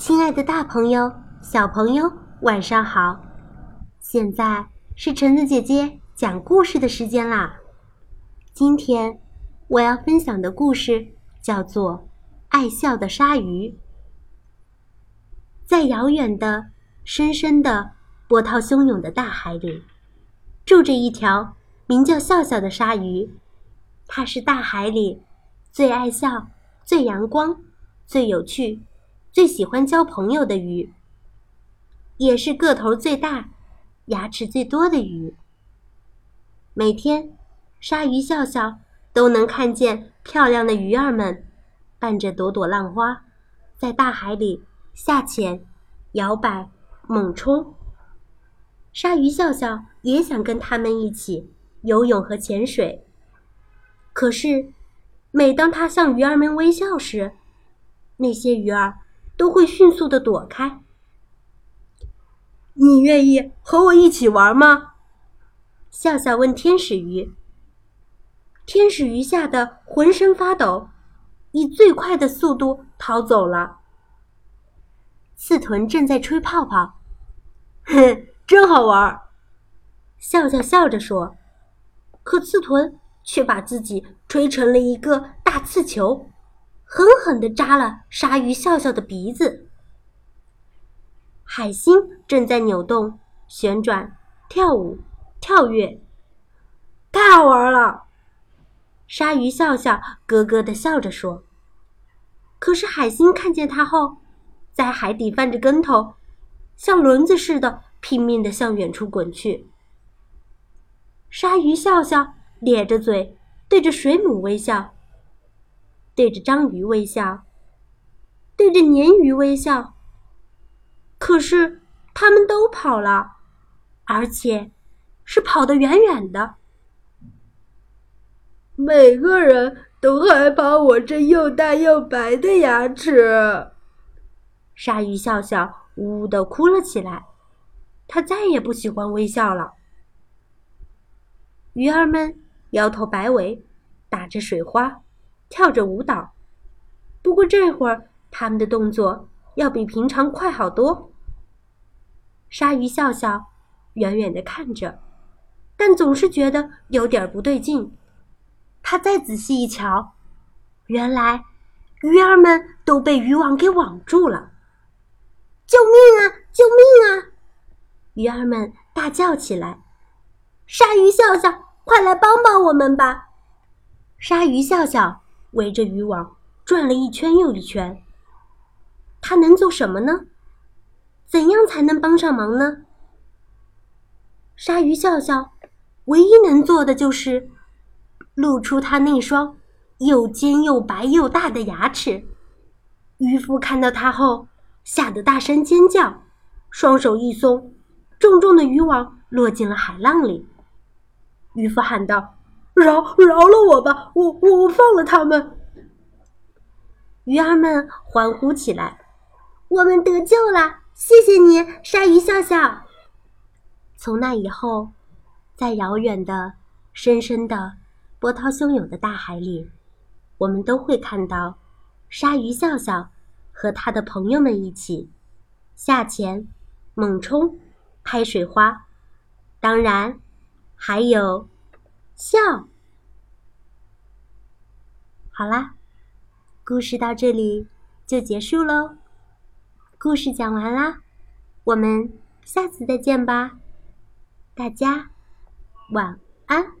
亲爱的，大朋友、小朋友，晚上好！现在是橙子姐姐讲故事的时间啦。今天我要分享的故事叫做《爱笑的鲨鱼》。在遥远的、深深的、波涛汹涌的大海里，住着一条名叫笑笑的鲨鱼。它是大海里最爱笑、最阳光、最有趣。最喜欢交朋友的鱼，也是个头最大、牙齿最多的鱼。每天，鲨鱼笑笑都能看见漂亮的鱼儿们，伴着朵朵浪花，在大海里下潜、摇摆、猛冲。鲨鱼笑笑也想跟他们一起游泳和潜水，可是，每当他向鱼儿们微笑时，那些鱼儿。都会迅速的躲开。你愿意和我一起玩吗？笑笑问天使鱼。天使鱼吓得浑身发抖，以最快的速度逃走了。刺豚正在吹泡泡，哼，真好玩。笑笑笑着说，可刺豚却把自己吹成了一个大刺球。狠狠地扎了鲨鱼笑笑的鼻子。海星正在扭动、旋转、跳舞、跳跃，太好玩了！鲨鱼笑笑咯咯地笑着说。可是海星看见它后，在海底翻着跟头，像轮子似的拼命地向远处滚去。鲨鱼笑笑咧着嘴，对着水母微笑。对着章鱼微笑，对着鲶鱼微笑。可是他们都跑了，而且是跑得远远的。每个人都害怕我这又大又白的牙齿。鲨鱼笑笑呜呜的哭了起来，他再也不喜欢微笑了。鱼儿们摇头摆尾，打着水花。跳着舞蹈，不过这会儿他们的动作要比平常快好多。鲨鱼笑笑，远远的看着，但总是觉得有点不对劲。他再仔细一瞧，原来鱼儿们都被渔网给网住了！救命啊！救命啊！鱼儿们大叫起来：“鲨鱼笑笑，快来帮帮我们吧！”鲨鱼笑笑。围着渔网转了一圈又一圈。他能做什么呢？怎样才能帮上忙呢？鲨鱼笑笑，唯一能做的就是露出他那双又尖又白又大的牙齿。渔夫看到他后，吓得大声尖叫，双手一松，重重的渔网落进了海浪里。渔夫喊道。饶饶了我吧，我我我放了他们。鱼儿们欢呼起来：“我们得救了！谢谢你，鲨鱼笑笑。”从那以后，在遥远的、深深的、波涛汹涌的大海里，我们都会看到鲨鱼笑笑和他的朋友们一起下潜、猛冲、拍水花，当然还有笑。好啦，故事到这里就结束喽。故事讲完啦，我们下次再见吧。大家晚安。